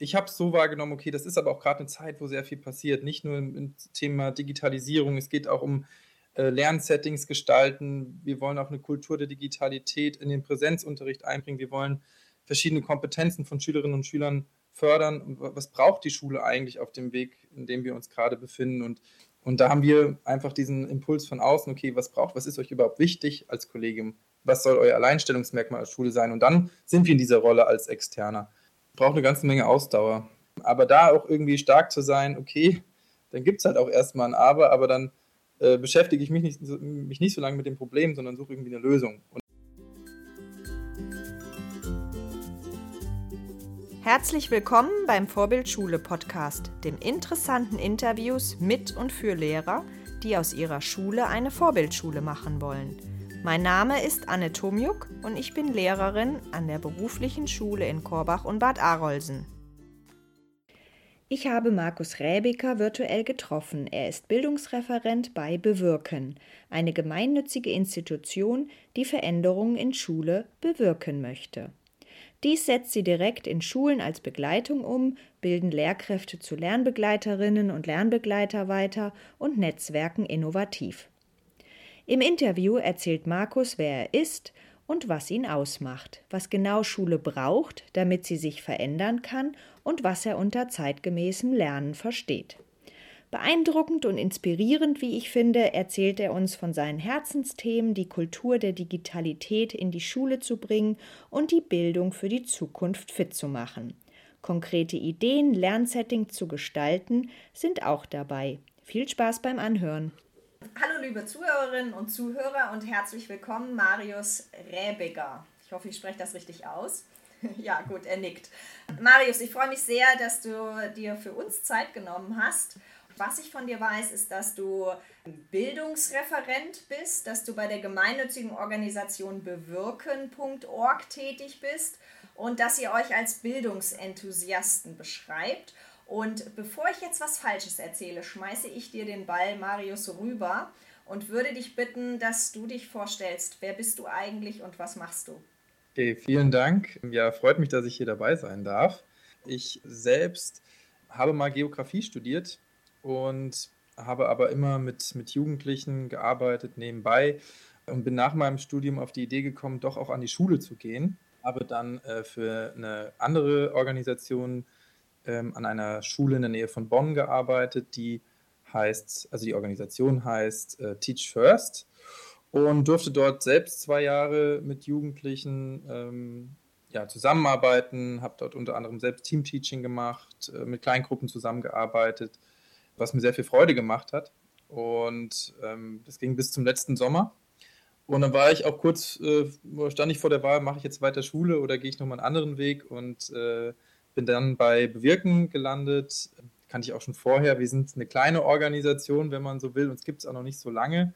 ich habe es so wahrgenommen, okay, das ist aber auch gerade eine Zeit, wo sehr viel passiert. Nicht nur im, im Thema Digitalisierung, es geht auch um äh, Lernsettings gestalten. Wir wollen auch eine Kultur der Digitalität in den Präsenzunterricht einbringen. Wir wollen verschiedene Kompetenzen von Schülerinnen und Schülern fördern. Was braucht die Schule eigentlich auf dem Weg, in dem wir uns gerade befinden? Und, und da haben wir einfach diesen Impuls von außen, okay, was braucht, was ist euch überhaupt wichtig als Kollegium? Was soll euer Alleinstellungsmerkmal als Schule sein? Und dann sind wir in dieser Rolle als Externer. Braucht eine ganze Menge Ausdauer. Aber da auch irgendwie stark zu sein, okay, dann gibt es halt auch erstmal ein Aber, aber dann äh, beschäftige ich mich nicht, mich nicht so lange mit dem Problem, sondern suche irgendwie eine Lösung. Und Herzlich willkommen beim Vorbildschule Podcast, dem interessanten Interviews mit und für Lehrer, die aus ihrer Schule eine Vorbildschule machen wollen. Mein Name ist Anne Tomjuk und ich bin Lehrerin an der beruflichen Schule in Korbach und Bad Arolsen. Ich habe Markus Räbiker virtuell getroffen. Er ist Bildungsreferent bei Bewirken, eine gemeinnützige Institution, die Veränderungen in Schule bewirken möchte. Dies setzt sie direkt in Schulen als Begleitung um, bilden Lehrkräfte zu Lernbegleiterinnen und Lernbegleiter weiter und Netzwerken innovativ. Im Interview erzählt Markus, wer er ist und was ihn ausmacht, was genau Schule braucht, damit sie sich verändern kann und was er unter zeitgemäßem Lernen versteht. Beeindruckend und inspirierend, wie ich finde, erzählt er uns von seinen Herzensthemen, die Kultur der Digitalität in die Schule zu bringen und die Bildung für die Zukunft fit zu machen. Konkrete Ideen, Lernsetting zu gestalten, sind auch dabei. Viel Spaß beim Anhören. Hallo liebe Zuhörerinnen und Zuhörer und herzlich willkommen Marius Räbiger. Ich hoffe, ich spreche das richtig aus. ja, gut, er nickt. Marius, ich freue mich sehr, dass du dir für uns Zeit genommen hast. Was ich von dir weiß, ist, dass du Bildungsreferent bist, dass du bei der gemeinnützigen Organisation bewirken.org tätig bist und dass ihr euch als Bildungsenthusiasten beschreibt. Und bevor ich jetzt was Falsches erzähle, schmeiße ich dir den Ball, Marius, rüber und würde dich bitten, dass du dich vorstellst. Wer bist du eigentlich und was machst du? Okay, vielen Dank. Ja, freut mich, dass ich hier dabei sein darf. Ich selbst habe mal Geografie studiert und habe aber immer mit, mit Jugendlichen gearbeitet nebenbei und bin nach meinem Studium auf die Idee gekommen, doch auch an die Schule zu gehen. Habe dann äh, für eine andere Organisation ähm, an einer Schule in der Nähe von Bonn gearbeitet, die heißt, also die Organisation heißt äh, Teach First und durfte dort selbst zwei Jahre mit Jugendlichen ähm, ja, zusammenarbeiten, habe dort unter anderem selbst Teamteaching gemacht, äh, mit Kleingruppen zusammengearbeitet, was mir sehr viel Freude gemacht hat. Und ähm, das ging bis zum letzten Sommer. Und dann war ich auch kurz, äh, stand ich vor der Wahl, mache ich jetzt weiter Schule oder gehe ich nochmal einen anderen Weg und äh, bin dann bei Bewirken gelandet. Kannte ich auch schon vorher. Wir sind eine kleine Organisation, wenn man so will. Uns gibt es auch noch nicht so lange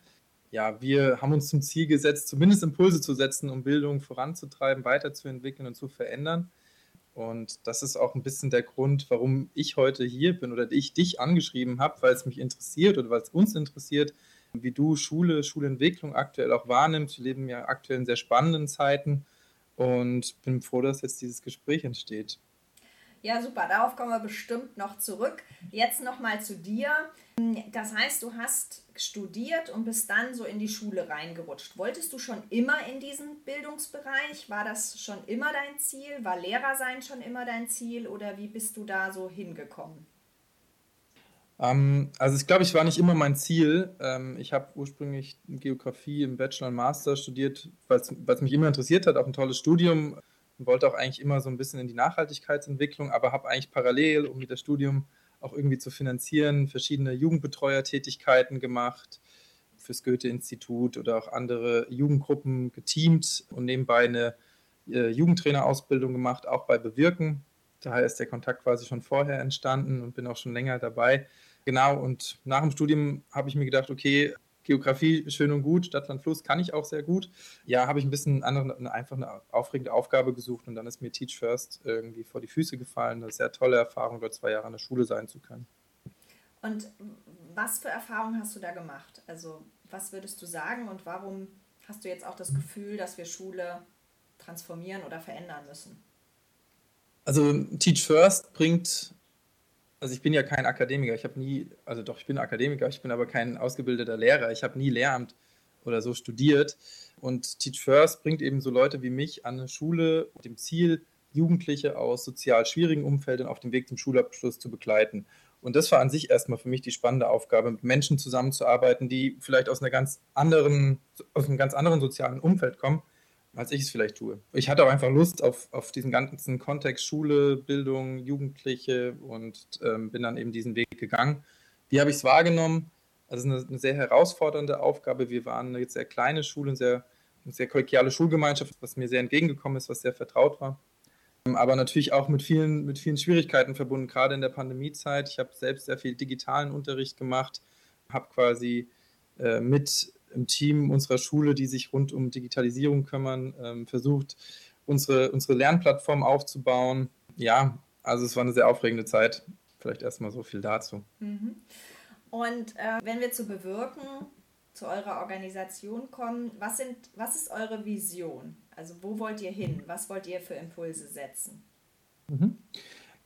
ja, wir haben uns zum Ziel gesetzt, zumindest Impulse zu setzen, um Bildung voranzutreiben, weiterzuentwickeln und zu verändern. Und das ist auch ein bisschen der Grund, warum ich heute hier bin oder ich dich angeschrieben habe, weil es mich interessiert oder weil es uns interessiert, wie du Schule, Schulentwicklung aktuell auch wahrnimmst. Wir leben ja aktuell in sehr spannenden Zeiten und bin froh, dass jetzt dieses Gespräch entsteht. Ja, super. Darauf kommen wir bestimmt noch zurück. Jetzt nochmal zu dir. Das heißt, du hast studiert und bist dann so in die Schule reingerutscht. Wolltest du schon immer in diesen Bildungsbereich? War das schon immer dein Ziel? War Lehrer sein schon immer dein Ziel? Oder wie bist du da so hingekommen? Ähm, also ich glaube, ich war nicht immer mein Ziel. Ähm, ich habe ursprünglich Geografie im Bachelor und Master studiert, weil es mich immer interessiert hat, auch ein tolles Studium und wollte auch eigentlich immer so ein bisschen in die Nachhaltigkeitsentwicklung, aber habe eigentlich parallel, um das Studium auch irgendwie zu finanzieren, verschiedene Jugendbetreuertätigkeiten gemacht, fürs Goethe-Institut oder auch andere Jugendgruppen geteamt und nebenbei eine äh, Jugendtrainerausbildung gemacht, auch bei Bewirken. Daher ist der Kontakt quasi schon vorher entstanden und bin auch schon länger dabei. Genau, und nach dem Studium habe ich mir gedacht, okay, Geografie schön und gut, Stadtland Fluss kann ich auch sehr gut. Ja, habe ich ein bisschen andere, eine, einfach eine aufregende Aufgabe gesucht und dann ist mir Teach First irgendwie vor die Füße gefallen. Eine sehr tolle Erfahrung, dort zwei Jahre an der Schule sein zu können. Und was für Erfahrungen hast du da gemacht? Also, was würdest du sagen und warum hast du jetzt auch das Gefühl, dass wir Schule transformieren oder verändern müssen? Also Teach First bringt, also ich bin ja kein Akademiker, ich habe nie, also doch, ich bin Akademiker, ich bin aber kein ausgebildeter Lehrer, ich habe nie Lehramt oder so studiert. Und Teach First bringt eben so Leute wie mich an eine Schule mit dem Ziel, Jugendliche aus sozial schwierigen Umfeldern auf dem Weg zum Schulabschluss zu begleiten. Und das war an sich erstmal für mich die spannende Aufgabe, mit Menschen zusammenzuarbeiten, die vielleicht aus einer ganz anderen, aus einem ganz anderen sozialen Umfeld kommen, als ich es vielleicht tue. Ich hatte auch einfach Lust auf, auf diesen ganzen Kontext Schule, Bildung, Jugendliche und ähm, bin dann eben diesen Weg gegangen. Wie habe ich es wahrgenommen? Also eine, eine, sehr herausfordernde Aufgabe. Wir waren eine sehr kleine Schule, eine sehr, eine sehr kollegiale Schulgemeinschaft, was mir sehr entgegengekommen ist, was sehr vertraut war aber natürlich auch mit vielen, mit vielen Schwierigkeiten verbunden, gerade in der Pandemiezeit. Ich habe selbst sehr viel digitalen Unterricht gemacht, habe quasi äh, mit im Team unserer Schule, die sich rund um Digitalisierung kümmern, ähm, versucht, unsere, unsere Lernplattform aufzubauen. Ja, also es war eine sehr aufregende Zeit. Vielleicht erstmal so viel dazu. Mhm. Und äh, wenn wir zu bewirken, zu eurer Organisation kommen, was, sind, was ist eure Vision? Also wo wollt ihr hin? Was wollt ihr für Impulse setzen? Mhm.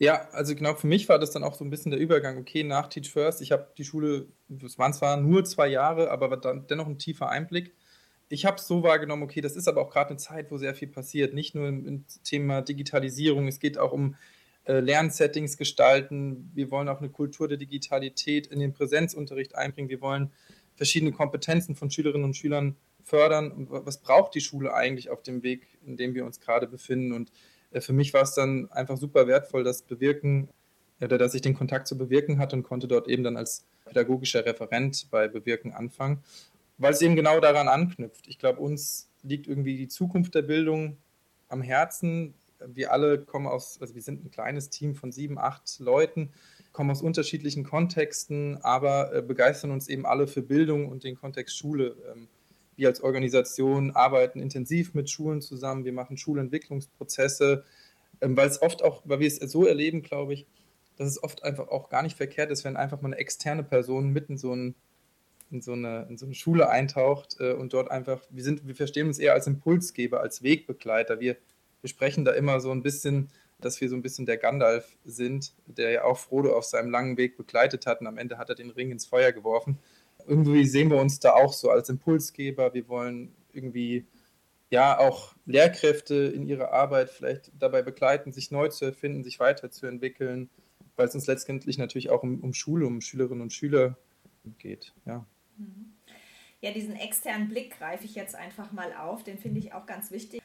Ja, also genau für mich war das dann auch so ein bisschen der Übergang, okay, nach Teach First, ich habe die Schule, es waren zwar nur zwei Jahre, aber dann dennoch ein tiefer Einblick. Ich habe es so wahrgenommen, okay, das ist aber auch gerade eine Zeit, wo sehr viel passiert, nicht nur im, im Thema Digitalisierung, es geht auch um äh, Lernsettings gestalten, wir wollen auch eine Kultur der Digitalität in den Präsenzunterricht einbringen, wir wollen verschiedene Kompetenzen von Schülerinnen und Schülern fördern und was braucht die Schule eigentlich auf dem Weg, in dem wir uns gerade befinden. Und für mich war es dann einfach super wertvoll, das Bewirken oder dass ich den Kontakt zu Bewirken hatte und konnte dort eben dann als pädagogischer Referent bei Bewirken anfangen, weil es eben genau daran anknüpft. Ich glaube, uns liegt irgendwie die Zukunft der Bildung am Herzen. Wir alle kommen aus, also wir sind ein kleines Team von sieben, acht Leuten, kommen aus unterschiedlichen Kontexten, aber äh, begeistern uns eben alle für Bildung und den Kontext Schule. Wir als Organisation arbeiten intensiv mit Schulen zusammen, wir machen Schulentwicklungsprozesse, ähm, weil es oft auch, weil wir es so erleben, glaube ich, dass es oft einfach auch gar nicht verkehrt ist, wenn einfach mal eine externe Person mitten so ein in so eine, in so eine Schule eintaucht äh, und dort einfach, wir sind, wir verstehen uns eher als Impulsgeber, als Wegbegleiter. Wir, wir sprechen da immer so ein bisschen, dass wir so ein bisschen der Gandalf sind, der ja auch Frodo auf seinem langen Weg begleitet hat und am Ende hat er den Ring ins Feuer geworfen irgendwie sehen wir uns da auch so als Impulsgeber. Wir wollen irgendwie ja auch Lehrkräfte in ihrer Arbeit vielleicht dabei begleiten, sich neu zu erfinden, sich weiterzuentwickeln, weil es uns letztendlich natürlich auch um, um Schule, um Schülerinnen und Schüler geht. Ja. Mhm. Ja, diesen externen Blick greife ich jetzt einfach mal auf, den finde ich auch ganz wichtig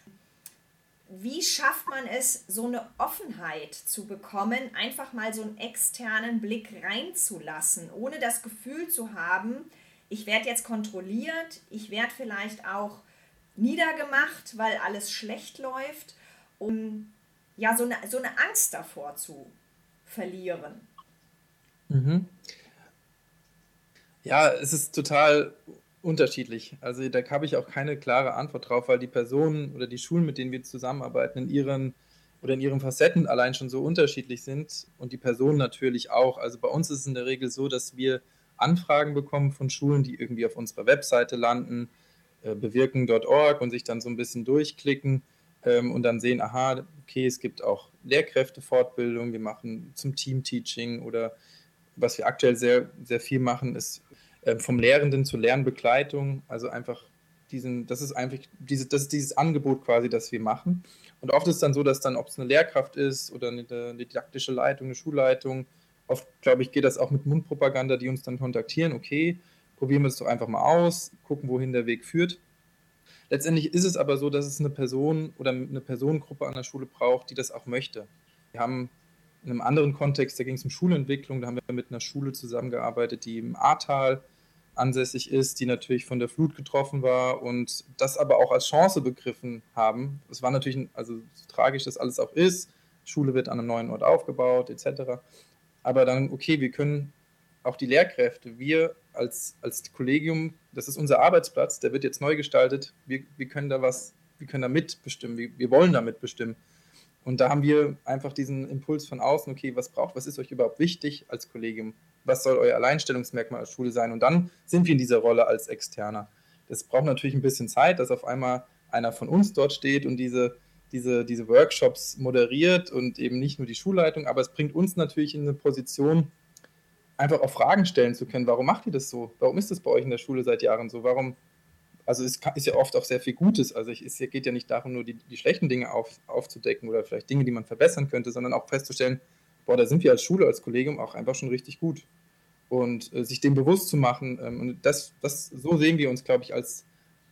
wie schafft man es, so eine Offenheit zu bekommen, einfach mal so einen externen Blick reinzulassen, ohne das Gefühl zu haben, ich werde jetzt kontrolliert, ich werde vielleicht auch niedergemacht, weil alles schlecht läuft, um ja so eine, so eine Angst davor zu verlieren. Mhm. Ja, es ist total unterschiedlich. Also da habe ich auch keine klare Antwort drauf, weil die Personen oder die Schulen, mit denen wir zusammenarbeiten, in ihren oder in ihren Facetten allein schon so unterschiedlich sind und die Personen natürlich auch. Also bei uns ist es in der Regel so, dass wir Anfragen bekommen von Schulen, die irgendwie auf unserer Webseite landen, äh, bewirken.org und sich dann so ein bisschen durchklicken ähm, und dann sehen, aha, okay, es gibt auch Lehrkräftefortbildung, wir machen zum Team-Teaching oder was wir aktuell sehr, sehr viel machen, ist äh, vom Lehrenden zur Lernbegleitung. Also einfach diesen, das ist einfach diese, das ist dieses Angebot quasi, das wir machen. Und oft ist es dann so, dass dann, ob es eine Lehrkraft ist oder eine, eine didaktische Leitung, eine Schulleitung, oft, glaube ich, geht das auch mit Mundpropaganda, die uns dann kontaktieren, okay, probieren wir es doch einfach mal aus, gucken, wohin der Weg führt. Letztendlich ist es aber so, dass es eine Person oder eine Personengruppe an der Schule braucht, die das auch möchte. Wir haben in einem anderen Kontext, da ging es um Schulentwicklung, da haben wir mit einer Schule zusammengearbeitet, die im Ahrtal ansässig ist, die natürlich von der Flut getroffen war und das aber auch als Chance begriffen haben. Es war natürlich, also so tragisch das alles auch ist, Schule wird an einem neuen Ort aufgebaut, etc. Aber dann, okay, wir können auch die Lehrkräfte, wir als, als Kollegium, das ist unser Arbeitsplatz, der wird jetzt neu gestaltet, wir, wir können da was, wir können da mitbestimmen, wir, wir wollen da mitbestimmen. Und da haben wir einfach diesen Impuls von außen, okay, was braucht, was ist euch überhaupt wichtig als Kollegium? Was soll euer Alleinstellungsmerkmal als Schule sein? Und dann sind wir in dieser Rolle als Externer. Das braucht natürlich ein bisschen Zeit, dass auf einmal einer von uns dort steht und diese, diese, diese Workshops moderiert und eben nicht nur die Schulleitung, aber es bringt uns natürlich in eine Position, einfach auch Fragen stellen zu können. Warum macht ihr das so? Warum ist das bei euch in der Schule seit Jahren so? Warum? Also es ist ja oft auch sehr viel Gutes. Also es geht ja nicht darum, nur die, die schlechten Dinge auf, aufzudecken oder vielleicht Dinge, die man verbessern könnte, sondern auch festzustellen, boah, da sind wir als Schule, als Kollegium auch einfach schon richtig gut. Und äh, sich dem bewusst zu machen. Ähm, und das, das, so sehen wir uns, glaube ich, als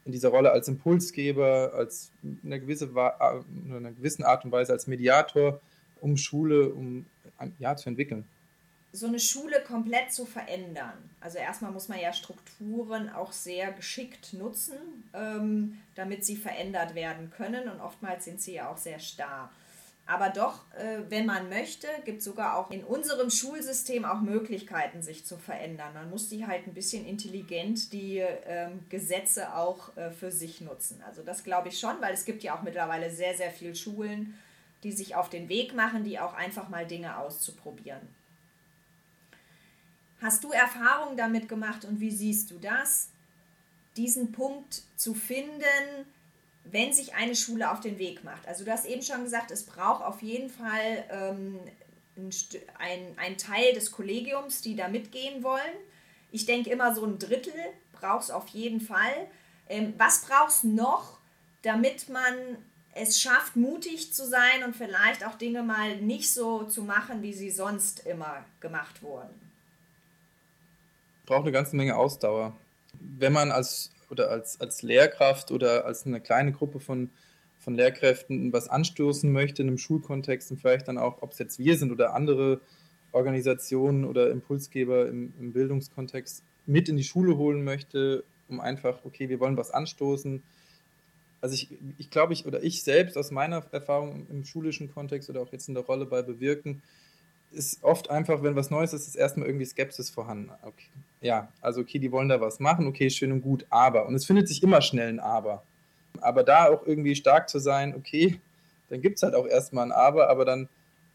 in dieser Rolle als Impulsgeber, als in einer, gewisse, in einer gewissen Art und Weise als Mediator, um Schule um, ja, zu entwickeln so eine Schule komplett zu verändern. Also erstmal muss man ja Strukturen auch sehr geschickt nutzen, ähm, damit sie verändert werden können und oftmals sind sie ja auch sehr starr. Aber doch, äh, wenn man möchte, gibt es sogar auch in unserem Schulsystem auch Möglichkeiten, sich zu verändern. Man muss die halt ein bisschen intelligent die ähm, Gesetze auch äh, für sich nutzen. Also das glaube ich schon, weil es gibt ja auch mittlerweile sehr, sehr viele Schulen, die sich auf den Weg machen, die auch einfach mal Dinge auszuprobieren. Hast du Erfahrungen damit gemacht und wie siehst du das, diesen Punkt zu finden, wenn sich eine Schule auf den Weg macht? Also du hast eben schon gesagt, es braucht auf jeden Fall ähm, ein, ein Teil des Kollegiums, die da mitgehen wollen. Ich denke immer so ein Drittel braucht es auf jeden Fall. Ähm, was brauchst du noch, damit man es schafft, mutig zu sein und vielleicht auch Dinge mal nicht so zu machen, wie sie sonst immer gemacht wurden? braucht eine ganze Menge Ausdauer. Wenn man als oder als, als Lehrkraft oder als eine kleine Gruppe von, von Lehrkräften was anstoßen möchte in einem Schulkontext und vielleicht dann auch, ob es jetzt wir sind oder andere Organisationen oder Impulsgeber im, im Bildungskontext mit in die Schule holen möchte, um einfach, okay, wir wollen was anstoßen. Also ich, ich glaube, ich oder ich selbst aus meiner Erfahrung im schulischen Kontext oder auch jetzt in der Rolle bei Bewirken, ist oft einfach, wenn was Neues ist, ist erstmal irgendwie Skepsis vorhanden. Okay. Ja, also okay, die wollen da was machen, okay, schön und gut, aber. Und es findet sich immer schnell ein Aber. Aber da auch irgendwie stark zu sein, okay, dann gibt es halt auch erstmal ein Aber, aber dann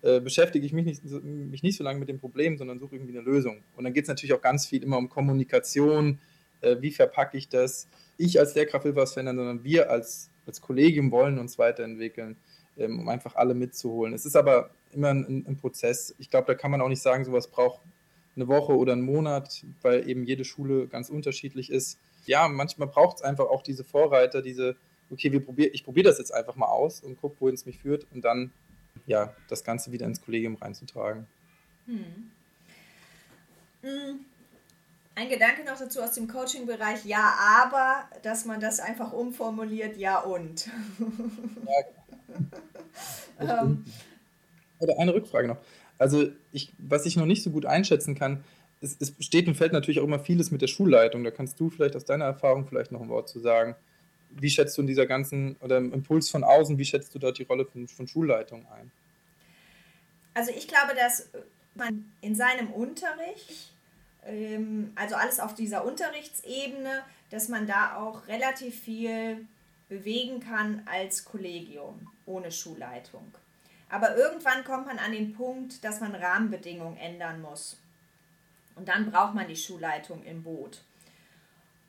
äh, beschäftige ich mich nicht, mich nicht so lange mit dem Problem, sondern suche irgendwie eine Lösung. Und dann geht es natürlich auch ganz viel immer um Kommunikation, äh, wie verpacke ich das. Ich als Lehrkraft will was verändern, sondern wir als, als Kollegium wollen uns weiterentwickeln, ähm, um einfach alle mitzuholen. Es ist aber immer ein, ein Prozess. Ich glaube, da kann man auch nicht sagen, sowas braucht eine Woche oder einen Monat, weil eben jede Schule ganz unterschiedlich ist. Ja, manchmal braucht es einfach auch diese Vorreiter, diese, okay, wir probier, ich probiere das jetzt einfach mal aus und gucke, wohin es mich führt und dann ja, das Ganze wieder ins Kollegium reinzutragen. Hm. hm. Ein Gedanke noch dazu aus dem Coaching-Bereich, ja, aber, dass man das einfach umformuliert, ja und. Ja, ähm, oder eine Rückfrage noch. Also, ich, was ich noch nicht so gut einschätzen kann, es, es steht und fällt natürlich auch immer vieles mit der Schulleitung. Da kannst du vielleicht aus deiner Erfahrung vielleicht noch ein Wort zu sagen. Wie schätzt du in dieser ganzen, oder im Impuls von außen, wie schätzt du dort die Rolle von, von Schulleitung ein? Also ich glaube, dass man in seinem Unterricht, ähm, also alles auf dieser Unterrichtsebene, dass man da auch relativ viel bewegen kann als Kollegium ohne Schulleitung. Aber irgendwann kommt man an den Punkt, dass man Rahmenbedingungen ändern muss. Und dann braucht man die Schulleitung im Boot.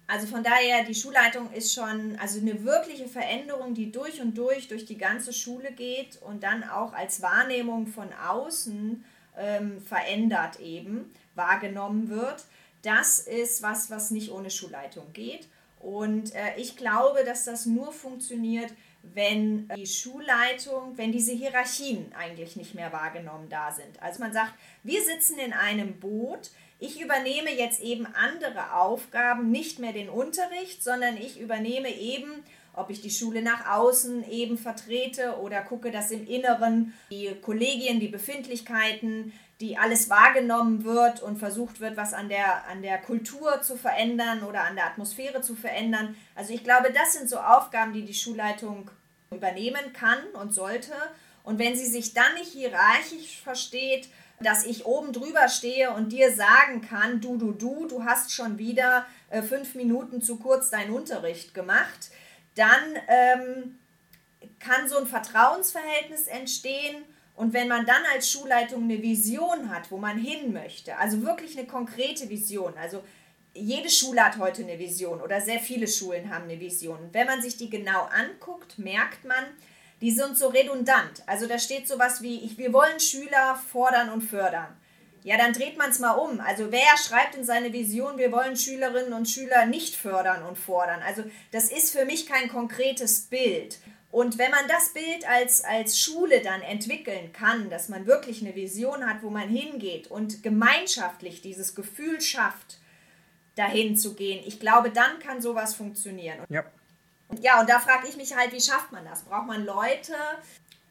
Also von daher, die Schulleitung ist schon also eine wirkliche Veränderung, die durch und durch durch die ganze Schule geht und dann auch als Wahrnehmung von außen ähm, verändert eben, wahrgenommen wird. Das ist was, was nicht ohne Schulleitung geht. Und äh, ich glaube, dass das nur funktioniert, wenn die Schulleitung, wenn diese Hierarchien eigentlich nicht mehr wahrgenommen da sind. Also man sagt, wir sitzen in einem Boot, ich übernehme jetzt eben andere Aufgaben, nicht mehr den Unterricht, sondern ich übernehme eben, ob ich die Schule nach außen eben vertrete oder gucke, dass im Inneren die Kollegien, die Befindlichkeiten, die alles wahrgenommen wird und versucht wird, was an der, an der Kultur zu verändern oder an der Atmosphäre zu verändern. Also ich glaube, das sind so Aufgaben, die die Schulleitung übernehmen kann und sollte. Und wenn sie sich dann nicht hierarchisch versteht, dass ich oben drüber stehe und dir sagen kann, du, du, du, du hast schon wieder äh, fünf Minuten zu kurz deinen Unterricht gemacht, dann ähm, kann so ein Vertrauensverhältnis entstehen. Und wenn man dann als Schulleitung eine Vision hat, wo man hin möchte, also wirklich eine konkrete Vision, also jede Schule hat heute eine Vision oder sehr viele Schulen haben eine Vision. Und wenn man sich die genau anguckt, merkt man, die sind so redundant. Also da steht sowas wie, ich, wir wollen Schüler fordern und fördern. Ja, dann dreht man es mal um. Also wer schreibt in seine Vision, wir wollen Schülerinnen und Schüler nicht fördern und fordern? Also das ist für mich kein konkretes Bild. Und wenn man das Bild als, als Schule dann entwickeln kann, dass man wirklich eine Vision hat, wo man hingeht und gemeinschaftlich dieses Gefühl schafft, dahin zu gehen, ich glaube, dann kann sowas funktionieren. Ja. Ja, und da frage ich mich halt, wie schafft man das? Braucht man Leute,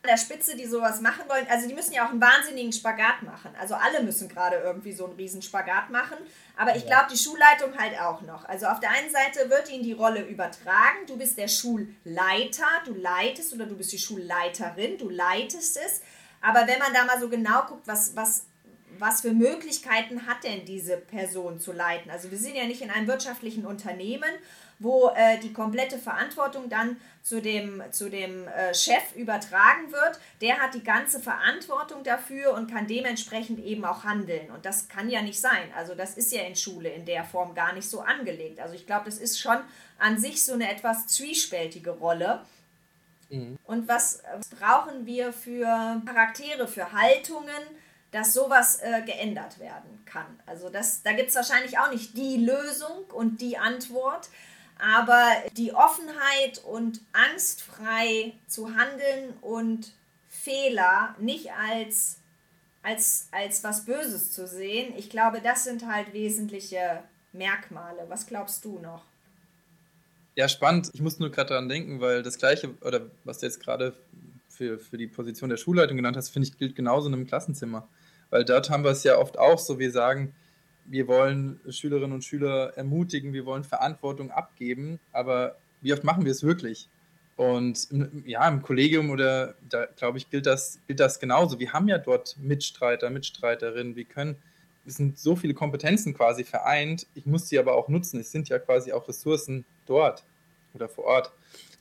der Spitze, die sowas machen wollen. Also die müssen ja auch einen wahnsinnigen Spagat machen. Also alle müssen gerade irgendwie so einen riesen Spagat machen. Aber ich ja. glaube, die Schulleitung halt auch noch. Also auf der einen Seite wird ihnen die Rolle übertragen. Du bist der Schulleiter, du leitest oder du bist die Schulleiterin, du leitest es. Aber wenn man da mal so genau guckt, was, was, was für Möglichkeiten hat denn diese Person zu leiten? Also wir sind ja nicht in einem wirtschaftlichen Unternehmen wo äh, die komplette Verantwortung dann zu dem, zu dem äh, Chef übertragen wird. Der hat die ganze Verantwortung dafür und kann dementsprechend eben auch handeln. Und das kann ja nicht sein. Also das ist ja in Schule in der Form gar nicht so angelegt. Also ich glaube, das ist schon an sich so eine etwas zwiespältige Rolle. Mhm. Und was, was brauchen wir für Charaktere, für Haltungen? Dass sowas äh, geändert werden kann. Also das, da gibt es wahrscheinlich auch nicht die Lösung und die Antwort, aber die Offenheit und angstfrei zu handeln und Fehler nicht als, als, als was Böses zu sehen, ich glaube, das sind halt wesentliche Merkmale. Was glaubst du noch? Ja, spannend. Ich muss nur gerade daran denken, weil das Gleiche, oder was du jetzt gerade für, für die Position der Schulleitung genannt hast, finde ich, gilt genauso in einem Klassenzimmer. Weil dort haben wir es ja oft auch so, wir sagen, wir wollen Schülerinnen und Schüler ermutigen, wir wollen Verantwortung abgeben, aber wie oft machen wir es wirklich? Und ja, im Kollegium oder da glaube ich, gilt das, gilt das genauso. Wir haben ja dort Mitstreiter, Mitstreiterinnen, wir können, es sind so viele Kompetenzen quasi vereint, ich muss sie aber auch nutzen. Es sind ja quasi auch Ressourcen dort oder vor Ort.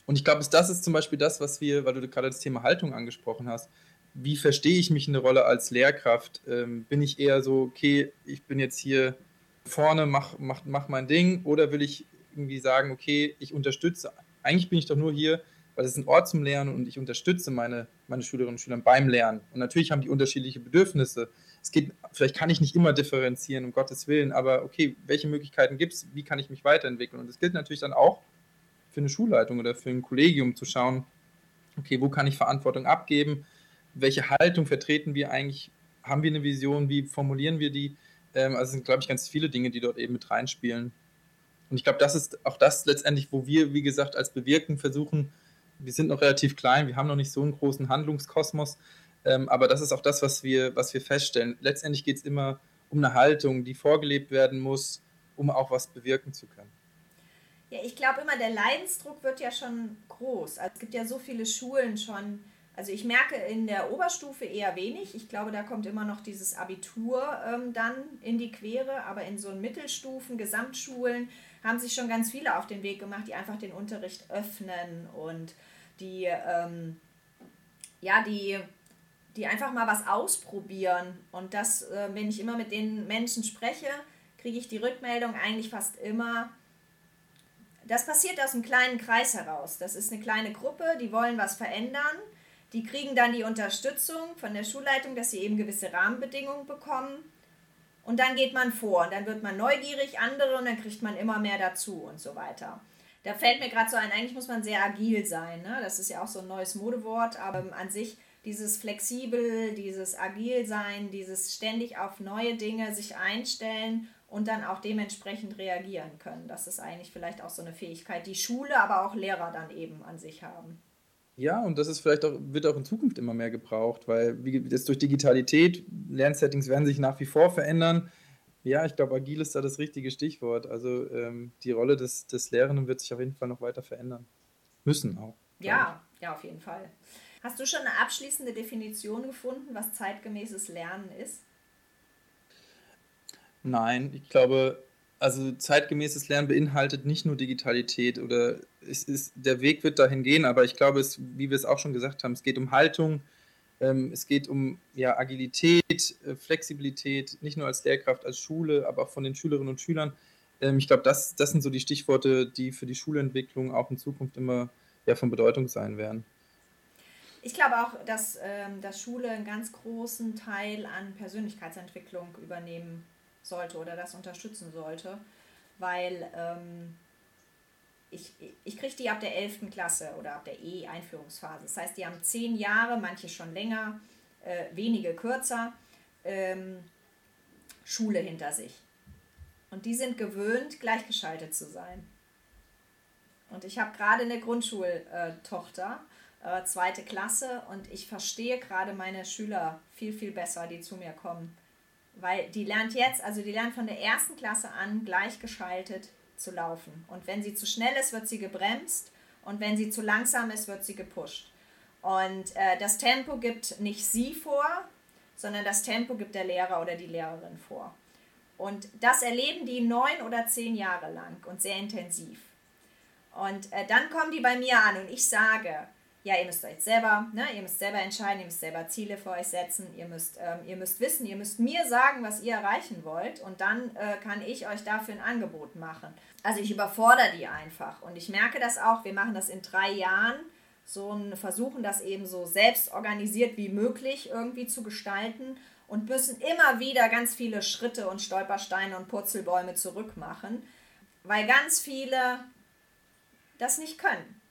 Und ich glaube, das ist zum Beispiel das, was wir, weil du gerade das Thema Haltung angesprochen hast, wie verstehe ich mich in der Rolle als Lehrkraft? Ähm, bin ich eher so, okay, ich bin jetzt hier vorne, mach, mach, mach mein Ding, oder will ich irgendwie sagen, okay, ich unterstütze, eigentlich bin ich doch nur hier, weil es ist ein Ort zum Lernen und ich unterstütze meine, meine Schülerinnen und Schüler beim Lernen. Und natürlich haben die unterschiedliche Bedürfnisse. Es geht, vielleicht kann ich nicht immer differenzieren, um Gottes Willen, aber okay, welche Möglichkeiten gibt es, wie kann ich mich weiterentwickeln? Und es gilt natürlich dann auch für eine Schulleitung oder für ein Kollegium zu schauen, okay, wo kann ich Verantwortung abgeben? Welche Haltung vertreten wir eigentlich? Haben wir eine Vision? Wie formulieren wir die? Ähm, also sind, glaube ich, ganz viele Dinge, die dort eben mit reinspielen. Und ich glaube, das ist auch das letztendlich, wo wir, wie gesagt, als Bewirken versuchen, wir sind noch relativ klein, wir haben noch nicht so einen großen Handlungskosmos, ähm, aber das ist auch das, was wir, was wir feststellen. Letztendlich geht es immer um eine Haltung, die vorgelebt werden muss, um auch was bewirken zu können. Ja, ich glaube immer, der Leidensdruck wird ja schon groß. Also es gibt ja so viele Schulen schon, also ich merke in der Oberstufe eher wenig. Ich glaube, da kommt immer noch dieses Abitur ähm, dann in die Quere. Aber in so Mittelstufen, Gesamtschulen haben sich schon ganz viele auf den Weg gemacht, die einfach den Unterricht öffnen und die, ähm, ja, die, die einfach mal was ausprobieren. Und das, äh, wenn ich immer mit den Menschen spreche, kriege ich die Rückmeldung eigentlich fast immer, das passiert aus einem kleinen Kreis heraus. Das ist eine kleine Gruppe, die wollen was verändern die kriegen dann die Unterstützung von der Schulleitung, dass sie eben gewisse Rahmenbedingungen bekommen. Und dann geht man vor und dann wird man neugierig, andere und dann kriegt man immer mehr dazu und so weiter. Da fällt mir gerade so ein, eigentlich muss man sehr agil sein. Ne? Das ist ja auch so ein neues Modewort, aber an sich dieses flexibel, dieses agil sein, dieses ständig auf neue Dinge sich einstellen und dann auch dementsprechend reagieren können. Das ist eigentlich vielleicht auch so eine Fähigkeit, die Schule, aber auch Lehrer dann eben an sich haben. Ja, und das ist vielleicht auch, wird auch in Zukunft immer mehr gebraucht, weil wie, das durch Digitalität, Lernsettings werden sich nach wie vor verändern. Ja, ich glaube, agil ist da das richtige Stichwort. Also ähm, die Rolle des, des Lehrenden wird sich auf jeden Fall noch weiter verändern. Müssen auch. Ja, ja, auf jeden Fall. Hast du schon eine abschließende Definition gefunden, was zeitgemäßes Lernen ist? Nein, ich glaube, also zeitgemäßes Lernen beinhaltet nicht nur Digitalität oder es ist, der Weg wird dahin gehen, aber ich glaube, es, wie wir es auch schon gesagt haben, es geht um Haltung, ähm, es geht um ja, Agilität, äh, Flexibilität, nicht nur als Lehrkraft, als Schule, aber auch von den Schülerinnen und Schülern. Ähm, ich glaube, das, das sind so die Stichworte, die für die Schulentwicklung auch in Zukunft immer ja, von Bedeutung sein werden. Ich glaube auch, dass, ähm, dass Schule einen ganz großen Teil an Persönlichkeitsentwicklung übernehmen sollte oder das unterstützen sollte, weil ähm, ich, ich kriege die ab der 11. Klasse oder ab der E-Einführungsphase. Das heißt, die haben zehn Jahre, manche schon länger, äh, wenige kürzer, ähm, Schule hinter sich. Und die sind gewöhnt, gleichgeschaltet zu sein. Und ich habe gerade eine Grundschultochter, äh, zweite Klasse, und ich verstehe gerade meine Schüler viel, viel besser, die zu mir kommen. Weil die lernt jetzt, also die lernt von der ersten Klasse an gleichgeschaltet zu laufen. Und wenn sie zu schnell ist, wird sie gebremst. Und wenn sie zu langsam ist, wird sie gepusht. Und äh, das Tempo gibt nicht sie vor, sondern das Tempo gibt der Lehrer oder die Lehrerin vor. Und das erleben die neun oder zehn Jahre lang und sehr intensiv. Und äh, dann kommen die bei mir an und ich sage, ja, ihr müsst euch selber, ne, ihr müsst selber entscheiden, ihr müsst selber Ziele für euch setzen, ihr müsst, ähm, ihr müsst wissen, ihr müsst mir sagen, was ihr erreichen wollt und dann äh, kann ich euch dafür ein Angebot machen. Also ich überfordere die einfach und ich merke das auch, wir machen das in drei Jahren, so ein, versuchen das eben so selbst organisiert wie möglich irgendwie zu gestalten und müssen immer wieder ganz viele Schritte und Stolpersteine und Purzelbäume zurückmachen, weil ganz viele das nicht können.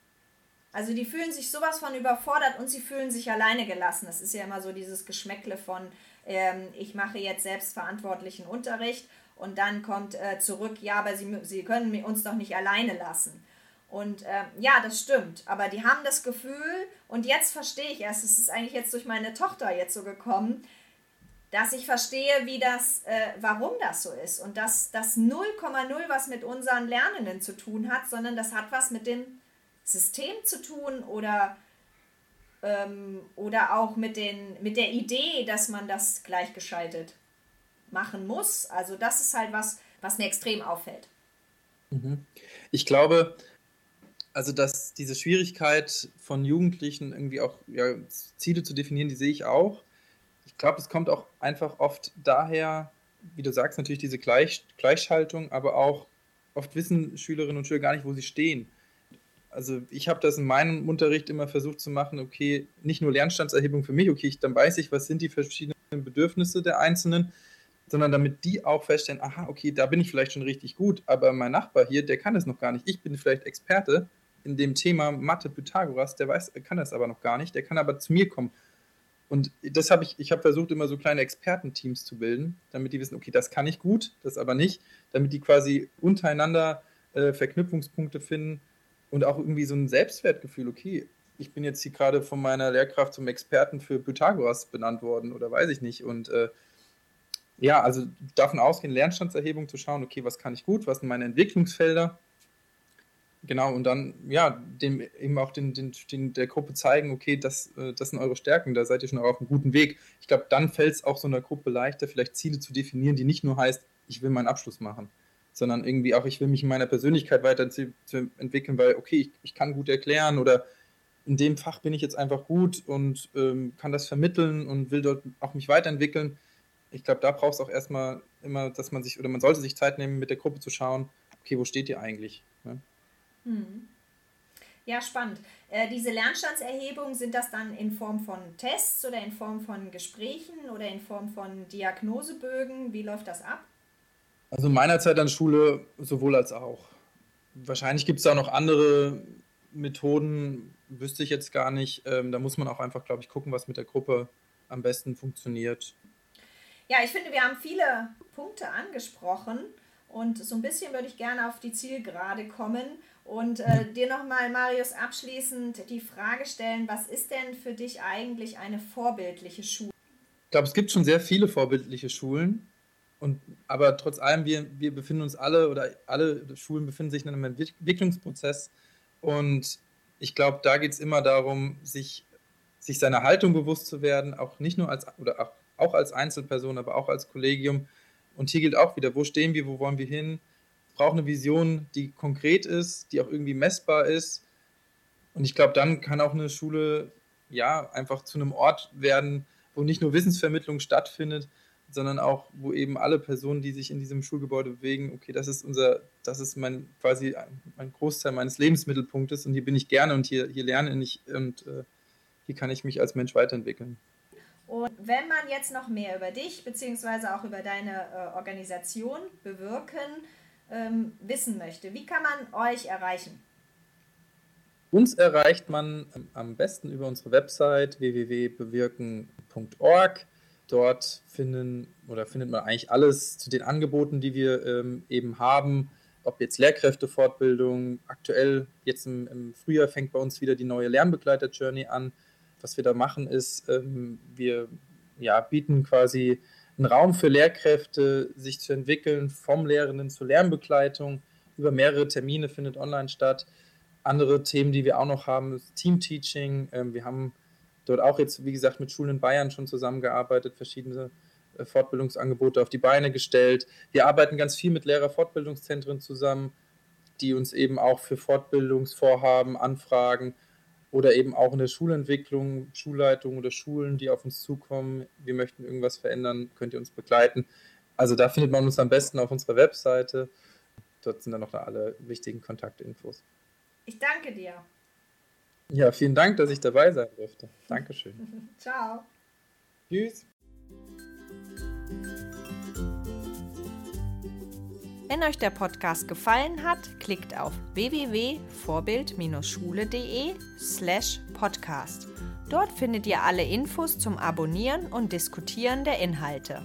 Also die fühlen sich sowas von überfordert und sie fühlen sich alleine gelassen. Das ist ja immer so dieses Geschmäckle von, ähm, ich mache jetzt selbstverantwortlichen Unterricht und dann kommt äh, zurück, ja, aber sie, sie können uns doch nicht alleine lassen. Und äh, ja, das stimmt. Aber die haben das Gefühl, und jetzt verstehe ich erst, es ist eigentlich jetzt durch meine Tochter jetzt so gekommen, dass ich verstehe, wie das, äh, warum das so ist. Und dass das 0,0 was mit unseren Lernenden zu tun hat, sondern das hat was mit dem System zu tun oder, ähm, oder auch mit, den, mit der Idee, dass man das gleichgeschaltet machen muss. Also das ist halt was, was mir extrem auffällt. Mhm. Ich glaube, also dass diese Schwierigkeit von Jugendlichen irgendwie auch ja, Ziele zu definieren, die sehe ich auch ich glaube, es kommt auch einfach oft daher, wie du sagst, natürlich diese Gleich Gleichschaltung, aber auch oft wissen Schülerinnen und Schüler gar nicht, wo sie stehen. Also ich habe das in meinem Unterricht immer versucht zu machen, okay, nicht nur Lernstandserhebung für mich, okay, ich, dann weiß ich, was sind die verschiedenen Bedürfnisse der Einzelnen, sondern damit die auch feststellen, aha, okay, da bin ich vielleicht schon richtig gut, aber mein Nachbar hier, der kann das noch gar nicht. Ich bin vielleicht Experte in dem Thema Mathe Pythagoras, der weiß, kann das aber noch gar nicht, der kann aber zu mir kommen. Und das habe ich, ich habe versucht, immer so kleine Expertenteams zu bilden, damit die wissen, okay, das kann ich gut, das aber nicht, damit die quasi untereinander äh, Verknüpfungspunkte finden und auch irgendwie so ein Selbstwertgefühl, okay, ich bin jetzt hier gerade von meiner Lehrkraft zum Experten für Pythagoras benannt worden oder weiß ich nicht. Und äh, ja, also davon ausgehen, Lernstandserhebung zu schauen, okay, was kann ich gut, was sind meine Entwicklungsfelder Genau, und dann, ja, dem eben auch den, den, den der Gruppe zeigen, okay, das, äh, das sind eure Stärken, da seid ihr schon auf einem guten Weg. Ich glaube, dann fällt es auch so einer Gruppe leichter, vielleicht Ziele zu definieren, die nicht nur heißt, ich will meinen Abschluss machen, sondern irgendwie auch, ich will mich in meiner Persönlichkeit weiterentwickeln, weil, okay, ich, ich kann gut erklären oder in dem Fach bin ich jetzt einfach gut und ähm, kann das vermitteln und will dort auch mich weiterentwickeln. Ich glaube, da braucht es auch erstmal immer, dass man sich, oder man sollte sich Zeit nehmen, mit der Gruppe zu schauen, okay, wo steht ihr eigentlich? Ne? Hm. Ja, spannend. Äh, diese Lernstandserhebungen, sind das dann in Form von Tests oder in Form von Gesprächen oder in Form von Diagnosebögen? Wie läuft das ab? Also in meiner Zeit an Schule sowohl als auch. Wahrscheinlich gibt es da noch andere Methoden, wüsste ich jetzt gar nicht. Ähm, da muss man auch einfach, glaube ich, gucken, was mit der Gruppe am besten funktioniert. Ja, ich finde, wir haben viele Punkte angesprochen und so ein bisschen würde ich gerne auf die Zielgerade kommen und äh, dir nochmal, Marius, abschließend die Frage stellen, was ist denn für dich eigentlich eine vorbildliche Schule? Ich glaube, es gibt schon sehr viele vorbildliche Schulen. Und, aber trotz allem, wir, wir befinden uns alle oder alle Schulen befinden sich in einem Entwicklungsprozess. Und ich glaube, da geht es immer darum, sich, sich seiner Haltung bewusst zu werden, auch nicht nur als oder auch, auch als Einzelperson, aber auch als Kollegium. Und hier gilt auch wieder, wo stehen wir, wo wollen wir hin? braucht eine Vision, die konkret ist, die auch irgendwie messbar ist. Und ich glaube, dann kann auch eine Schule ja einfach zu einem Ort werden, wo nicht nur Wissensvermittlung stattfindet, sondern auch, wo eben alle Personen, die sich in diesem Schulgebäude bewegen, okay, das ist unser, das ist mein quasi ein Großteil meines Lebensmittelpunktes und hier bin ich gerne und hier, hier lerne ich und äh, wie kann ich mich als Mensch weiterentwickeln. Und wenn man jetzt noch mehr über dich bzw. auch über deine äh, Organisation bewirken ähm, wissen möchte, wie kann man euch erreichen? Uns erreicht man am besten über unsere Website www.bewirken.org. Dort finden oder findet man eigentlich alles zu den Angeboten, die wir ähm, eben haben. Ob jetzt Lehrkräftefortbildung, aktuell jetzt im, im, Frühjahr fängt bei uns wieder die neue Lernbegleiter-Journey an. Was wir da machen ist, ähm, wir ja, bieten quasi einen Raum für Lehrkräfte, sich zu entwickeln, vom Lehrenden zur Lernbegleitung. Über mehrere Termine findet online statt andere Themen, die wir auch noch haben, ist Teamteaching. Ähm, wir haben dort auch jetzt, wie gesagt, mit Schulen in Bayern schon zusammengearbeitet, verschiedene äh, Fortbildungsangebote auf die Beine gestellt. Wir arbeiten ganz viel mit Lehrerfortbildungszentren zusammen, die uns eben auch für Fortbildungsvorhaben anfragen oder eben auch in der Schulentwicklung, Schulleitung oder Schulen, die auf uns zukommen. Wir möchten irgendwas verändern, könnt ihr uns begleiten. Also da findet man uns am besten auf unserer Webseite. Dort sind dann noch alle wichtigen Kontaktinfos. Ich danke dir. Ja, vielen Dank, dass ich dabei sein durfte. Dankeschön. Ciao. Tschüss. Wenn euch der Podcast gefallen hat, klickt auf www.vorbild-schule.de slash podcast. Dort findet ihr alle Infos zum Abonnieren und Diskutieren der Inhalte.